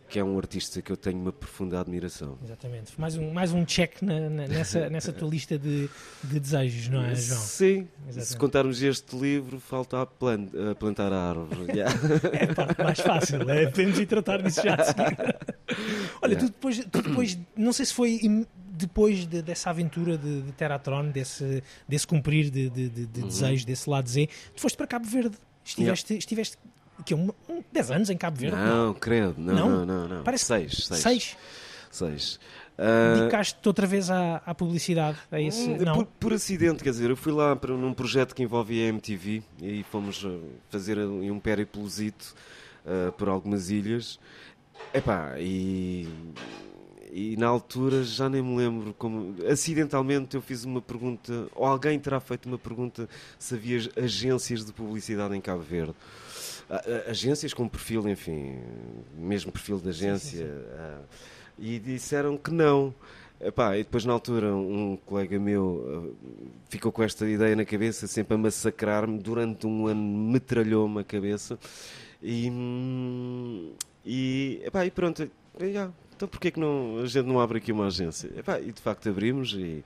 que é um artista que eu tenho uma profunda admiração. Exatamente. Mais um, mais um check na- na- nessa, nessa tua lista de, de desejos, não é, João? Sim, se Exatamente. contarmos este livro, falta a, plan- a plantar a árvore. Yeah. É a parte mais fácil, é? podemos ir tratar disso já. Olha, tu depois, tu depois, não sei se foi depois de- dessa aventura de, de Teratron, desse, desse cumprir de, de, de- Uhum. de desejos, desse lado Z, tu foste para Cabo Verde. Estiveste, estiveste que, um, um, 10 anos em Cabo Verde? Não, credo, não, Não? não, não. não. Parece- seis, seis. Seis. Seis. Ah, Dedicaste-te outra vez à, à publicidade? A esse, Hum, não? Por, por acidente, quer dizer, eu fui lá para, num projeto que envolvia a MTV e fomos uh, fazer um périplozito uh, por algumas ilhas. Epá, e, e na altura já nem me lembro como. Acidentalmente eu fiz uma pergunta, ou alguém terá feito uma pergunta se havia agências de publicidade em Cabo Verde. A- a- agências com perfil, enfim, mesmo perfil de agência, ah, e disseram que não. Epá, e depois na altura um colega meu ah, ficou com esta ideia na cabeça, sempre a massacrar-me, durante um ano metralhou-me a cabeça e, hum, e, epá, e pronto, ah, então porquê que não, a gente não abre aqui uma agência? Epá, e de facto abrimos e,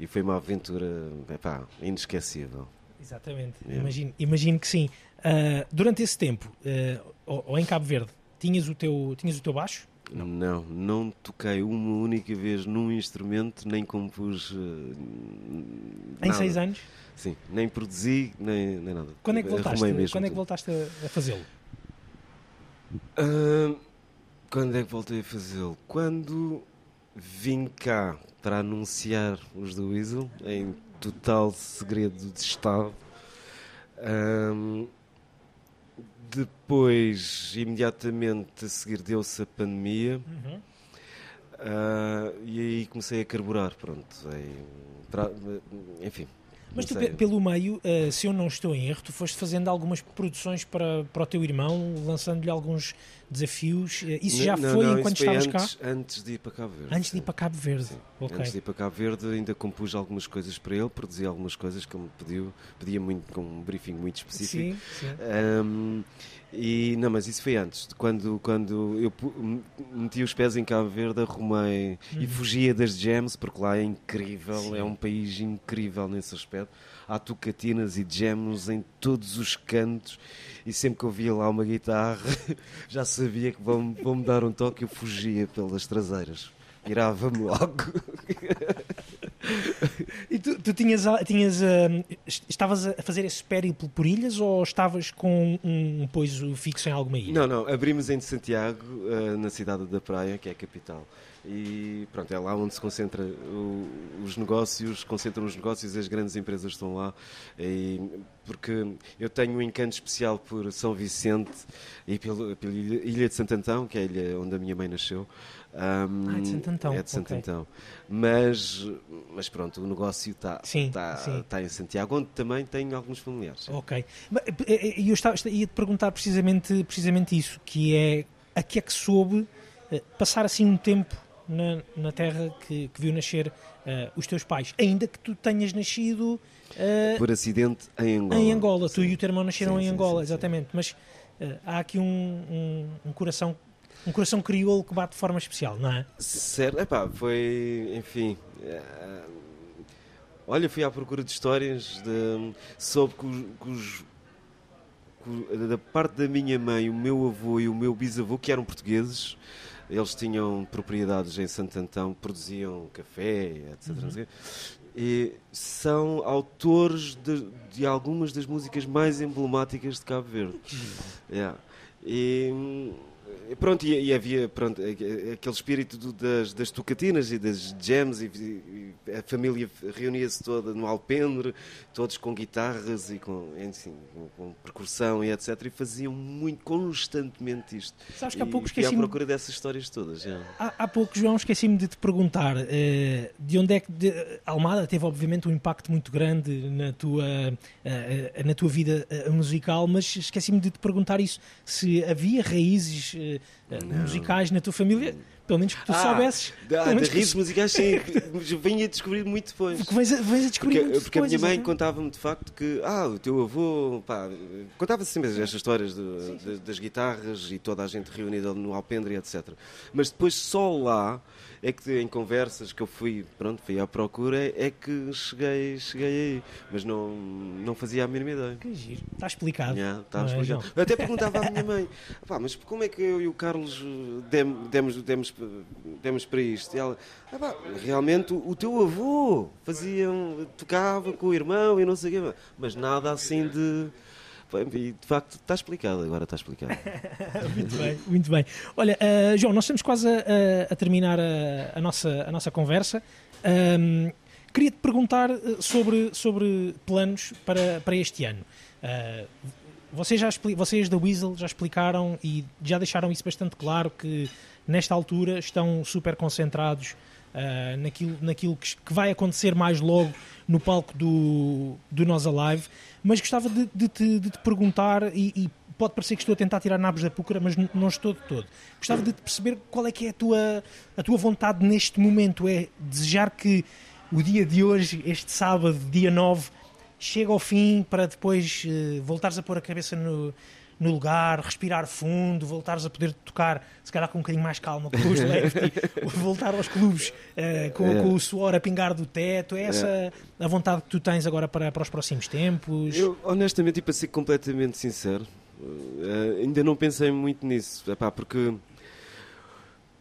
e foi uma aventura epá, inesquecível. Exatamente, Yeah. imagino, imagino que sim. Ah, durante esse tempo, ah, ou, ou em Cabo Verde, tinhas o teu, tinhas o teu baixo? Não, não toquei uma única vez num instrumento, nem compus. eh, Em nada. seis anos? Sim, nem produzi, nem, nem nada. Quando é que voltaste, quando é que voltaste a, a fazê-lo? Ah, quando é que voltei a fazê-lo? Quando vim cá para anunciar os do Weasel, em total segredo de Estado. Ahm, depois, imediatamente a seguir, deu-se a pandemia. Uhum. Ah, e aí comecei a carburar, pronto. aí, tra- enfim. Mas tu, pelo meio, ah, se eu não estou em erro, tu foste fazendo algumas produções para, para o teu irmão, lançando-lhe alguns desafios. Ah, Isso já Não, foi não, enquanto estavas antes, cá? Antes de ir para Cabo Verde. Antes de ir para Cabo Verde. Sim. Ok. Antes de ir para Cabo Verde ainda compus algumas coisas para ele, produzi algumas coisas que ele me pediu, pedia muito com um briefing muito específico. Sim, sim. Ahm, e não, mas isso foi antes, de quando, quando eu meti os pés em Cabo Verde, arrumei e Uhum. fugia das jams, porque lá é incrível, Sim. é um país incrível nesse aspecto. Há tocatinas e jams em todos os cantos, e sempre que eu via lá uma guitarra, já sabia que vão, vão me dar um toque, eu fugia pelas traseiras. Virava-me logo. E tu, tu tinhas, a- tinhas ah, est- estavas a fazer esse périplo por ilhas ou estavas com um, um poiso fixo em alguma ilha? Não, não, abrimos em Santiago, eh, na cidade da Praia, que é a capital. E pronto, é lá onde se concentra o- os negócios, concentram os negócios e as grandes empresas estão lá. E, porque eu tenho um encanto especial por São Vicente e pelo- pela ilha de Santo Antão, que é a ilha onde a minha mãe nasceu. Ahm, Ah, de Santo Antão, É de Santo ok. Antão. Mas, mas pronto, o negócio está está sim. está em Santiago, onde também tenho alguns familiares. Ok. E eu estava, ia te perguntar precisamente, precisamente isso, que é a que é que soube eh, passar assim um tempo na, na terra que, que viu nascer eh, os teus pais, ainda que tu tenhas nascido eh, Por acidente em Angola. em Angola. Tu Sim. e o teu irmão nasceram Sim, em Angola, sim, exatamente. Mas eh, há aqui um, um, um coração um coração crioulo que bate de forma especial, não é? Certo, epá, foi, enfim. olha, fui à procura de histórias, de, soube que, os- da parte da minha mãe, o meu avô e o meu bisavô, que eram portugueses, eles tinham propriedades em Santo Antão, produziam café, etc. quê, E são autores de, de algumas das músicas mais emblemáticas de Cabo Verde. Yeah. E, hum, e pronto, e, e havia pronto, aquele espírito do- das, das tocatinas e das jams, e, e a família reunia-se toda no alpendre, todos com guitarras e com, enfim, com, com percussão e etc. E faziam muito constantemente isto. Sabes que há E pouco fui à procura dessas histórias todas. já. Há, há pouco, João, esqueci-me de te perguntar eh, de onde é que de- Almada teve, obviamente, um impacto muito grande na tua, eh, eh, na tua vida musical, mas esqueci-me de te perguntar isso: se havia raízes Não. musicais na tua família, pelo menos que tu Ah, soubesses. Menos de que risos musicais, sim. Venho a descobrir muito depois. Porque vens a, vens a descobrir Porque, porque a minha mãe exatamente. contava-me de facto que ah, o teu avô pá, contava sempre estas histórias de- das guitarras e toda a gente reunida no alpendre, etc. Mas depois só lá é que em conversas que eu fui, pronto, fui à procura, é que cheguei, cheguei aí. Mas não, não fazia a mínima ideia. Que giro. Está explicado. Já, está Não é, explicado. Eu até perguntava à minha mãe, "Pá, mas como é que eu e o Carlos eh, dem- demos, demos, demos para isto? E ela, "Ah, pá, realmente o, o teu avô fazia, tocava com o irmão e não sei o quê, mas nada assim de. Pá, E de facto está explicado, agora está explicado. Muito bem, muito bem. Olha, eh, João, nós estamos quase a, a- terminar a, a nossa, a nossa conversa. Ahm, Queria-te perguntar eh, sobre, sobre planos para, para este ano. Ah, vocês, já vocês da Weasel já explicaram e já deixaram isso bastante claro que nesta altura estão super concentrados ah, naquilo, naquilo que, que vai acontecer mais logo no palco do, do Nós Alive, mas gostava de, de te, de te perguntar e, e pode parecer que estou a tentar tirar nabos da púcara, mas não estou de todo. Gostava de perceber qual é que é a tua, a tua vontade neste momento. É desejar que o dia de hoje, este sábado, dia 9, chegue ao fim para depois eh, voltares a pôr a cabeça no, no lugar, respirar fundo, voltares a poder tocar, se calhar com um bocadinho mais calma, com os lefty, voltar aos clubes eh, com, É. com o suor a pingar do teto. É essa a vontade que tu tens agora para, para os próximos tempos? Eu, honestamente, e para ser completamente sincero, eh, ainda não pensei muito nisso. Epá, porque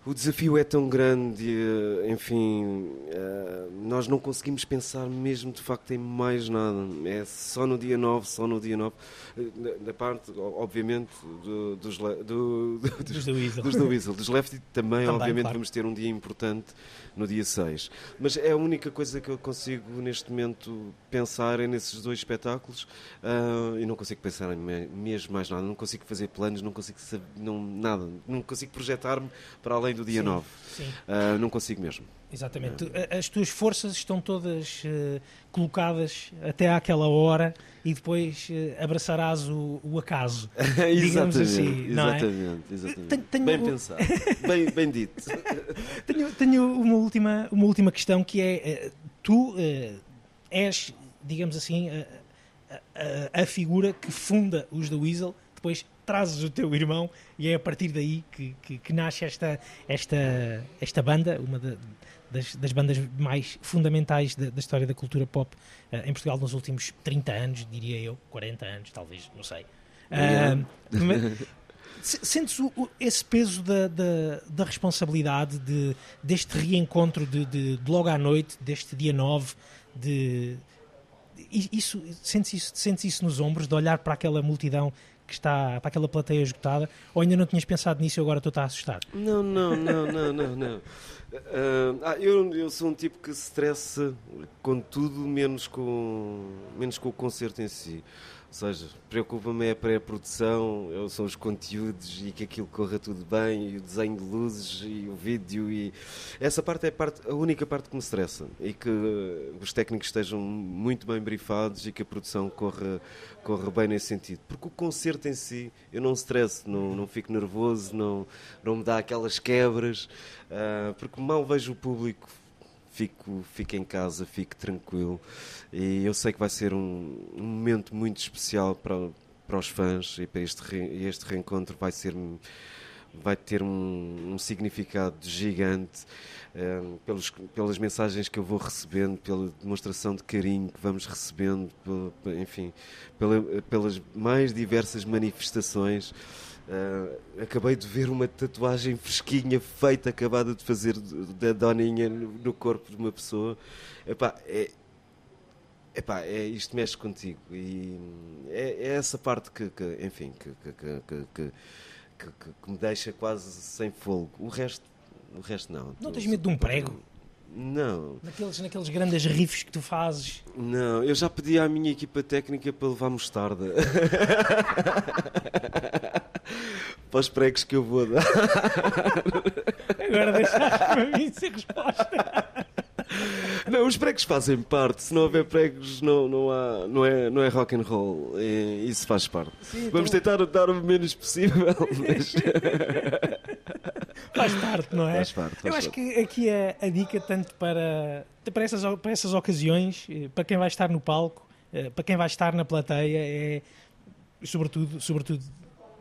o desafio é tão grande, eh, enfim, eh, nós não conseguimos pensar mesmo de facto em mais nada. É só no dia 9, só no dia 9. Eh, Da, parte, obviamente, do- dos, do- do- Dos da Weasel. dos da Weasel. Dos Lefty também, Também, obviamente, claro. vamos ter um dia importante no dia 6. Mas é a única coisa que eu consigo neste momento pensar é nesses dois espetáculos ah, e não consigo pensar em me- mesmo mais nada. Não consigo fazer planos, não consigo saber, não, nada. Não consigo projetar-me para além do dia Sim. 9. Sim. Ah, não consigo mesmo. Exatamente. A- As tuas forças estão todas eh, colocadas até àquela hora e depois eh, abraçarás o, o acaso. Digamos assim, é? exatamente, exatamente. Tenho- tenho bem pensado, bem, bem dito. Tenho, tenho uma, última, uma última questão que é: tu és, digamos assim, a, a- a- a figura que funda os da Weasel, depois trazes o teu irmão e é a partir daí que, que- que nasce esta, esta, esta banda, uma da- das, das bandas mais fundamentais da, da história da cultura pop eh, em Portugal nos últimos 30 anos, diria eu, 40 anos, talvez, não sei. Mas- Se- Sentes o- o- esse peso da, da, da responsabilidade de, deste reencontro de, de- de logo à noite, deste dia 9, de, isso, sentes, isso, sentes isso nos ombros, de olhar para aquela multidão que está, para aquela plateia esgotada, ou ainda não tinhas pensado nisso e agora estou a assustar? Não, não, não, não, não, não. Ah, ah, eu, eu sou um tipo que se estressa com tudo, menos com, menos com o concerto em si. Ou seja, preocupa-me é a pré-produção, são os conteúdos e que aquilo corra tudo bem, e o desenho de luzes e o vídeo e essa parte é a, parte, a única parte que me estressa e que eh, os técnicos estejam muito bem brifados e que a produção corra, corra bem nesse sentido. Porque o concerto em si, eu não stresso, não, não fico nervoso, não, não me dá aquelas quebras, ah, porque mal vejo o público, fico, fico em casa, fico tranquilo. E eu sei que vai ser um, um momento muito especial para, para os fãs e para este, re- este reencontro vai ser vai ter um, um significado gigante eh, pelos, pelas mensagens que eu vou recebendo, pela demonstração de carinho que vamos recebendo, pelo- enfim, pela- pelas mais diversas manifestações. Eh, acabei de ver uma tatuagem fresquinha feita, acabada de fazer da Doninha no, no corpo de uma pessoa. Epá, é, epá, é, isto mexe contigo e é, é essa parte que, que, enfim, que, que, que, que, que- que- me deixa quase sem fogo. O resto, o resto não. Não tens medo de um prego? Não, Naqueles, naqueles grandes riffs que tu fazes. não. Eu já pedi à minha equipa técnica para levar mostarda. para os pregos que eu vou dar. Agora deixaste para mim sem resposta. Não, os pregos fazem parte. Se não houver pregos, não, não, há, não, é, não é rock and roll. É- isso faz parte. Sim, Vamos então- tentar dar o menos possível. Mas... Faz parte, não é? Faz parte, faz Eu acho parte. que aqui é a dica tanto para, para, essas, para essas ocasiões, eh, para quem vai estar no palco, eh, para quem vai estar na plateia, é sobretudo, sobretudo,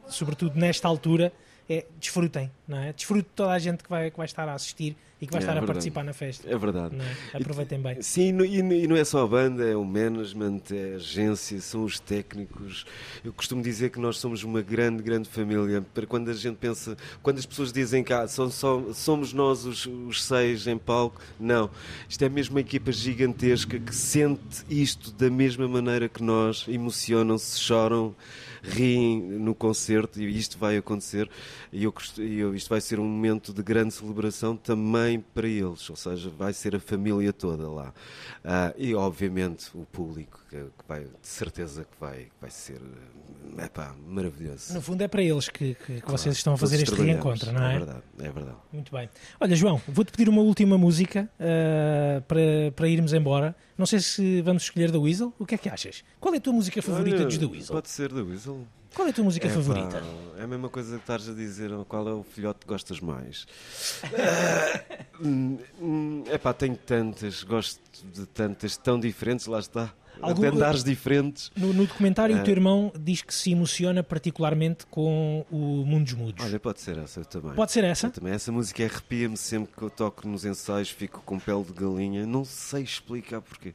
sobretudo nesta altura, é desfrutem, não é? Desfrute toda a gente que vai, que vai estar a assistir e que vai É estar a verdade. participar na festa. É verdade. É? Aproveitem bem. Sim, e e, e não é só a banda, é o management, é a agência, são os técnicos. Eu costumo dizer que nós somos uma grande, grande família. Para quando a gente pensa, quando as pessoas dizem que ah, são só- somos nós os, os seis em palco, não. Isto é mesmo uma equipa gigantesca que sente isto da mesma maneira que nós, emocionam-se, choram, riem no concerto e isto vai acontecer. E eu, eu- isto vai ser um momento de grande celebração também para eles, ou seja, vai ser a família toda lá. Ah, e obviamente o público, que, que vai, de certeza que vai, vai ser eh, epá, maravilhoso. No fundo é para eles que, que- que Claro, vocês estão a fazer este reencontro, não é? É verdade, é verdade. Muito bem. Olha, João, vou-te pedir uma última música ah, para, para irmos embora. Não sei se vamos escolher da Weasel. O que é que achas? Qual é a tua música favorita Olha, dos The Weasel? Pode ser da Weasel. Qual é a tua música É, pá, favorita? é a mesma coisa que estás a dizer qual é o filhote que gostas mais. é pá, tenho tantas, gosto de tantas tão diferentes, lá está. Algum- andares diferentes. No, no documentário, o teu irmão diz que se emociona particularmente com o Mundos Mudos. Olha, pode ser essa eu também. Pode ser Eu essa? também. Essa música arrepia-me sempre que eu toco nos ensaios, fico com pele de galinha. Não sei explicar porquê.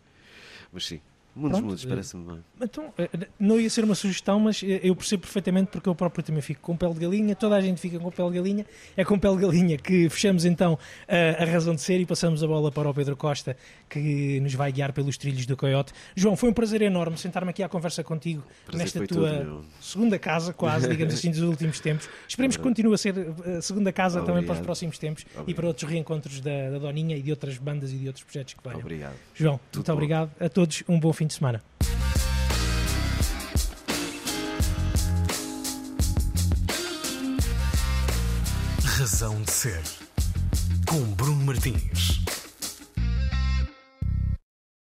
Mas sim, Mundos Pronto, eh, parece-me bem. Então, eh, não ia ser uma sugestão, mas eh, eu percebo perfeitamente porque eu próprio também fico com pele de galinha, toda a gente fica com pele de galinha. É com pele de galinha que fechamos então a, a razão de ser e passamos a bola para o Pedro Costa, que nos vai guiar pelos trilhos do Coyote. João, foi um prazer enorme sentar-me aqui à conversa contigo Prazer nesta tua meu. segunda casa, quase, digamos assim, dos últimos tempos. Esperemos que continue a ser a segunda casa também para os Obrigado. próximos tempos e Obrigado. para outros reencontros da, da Doninha e de outras bandas e de outros projetos que venham. Obrigado. João, Tudo muito bom. obrigado a todos, um bom fim de semana. Razão de Ser. Com Bruno Martins.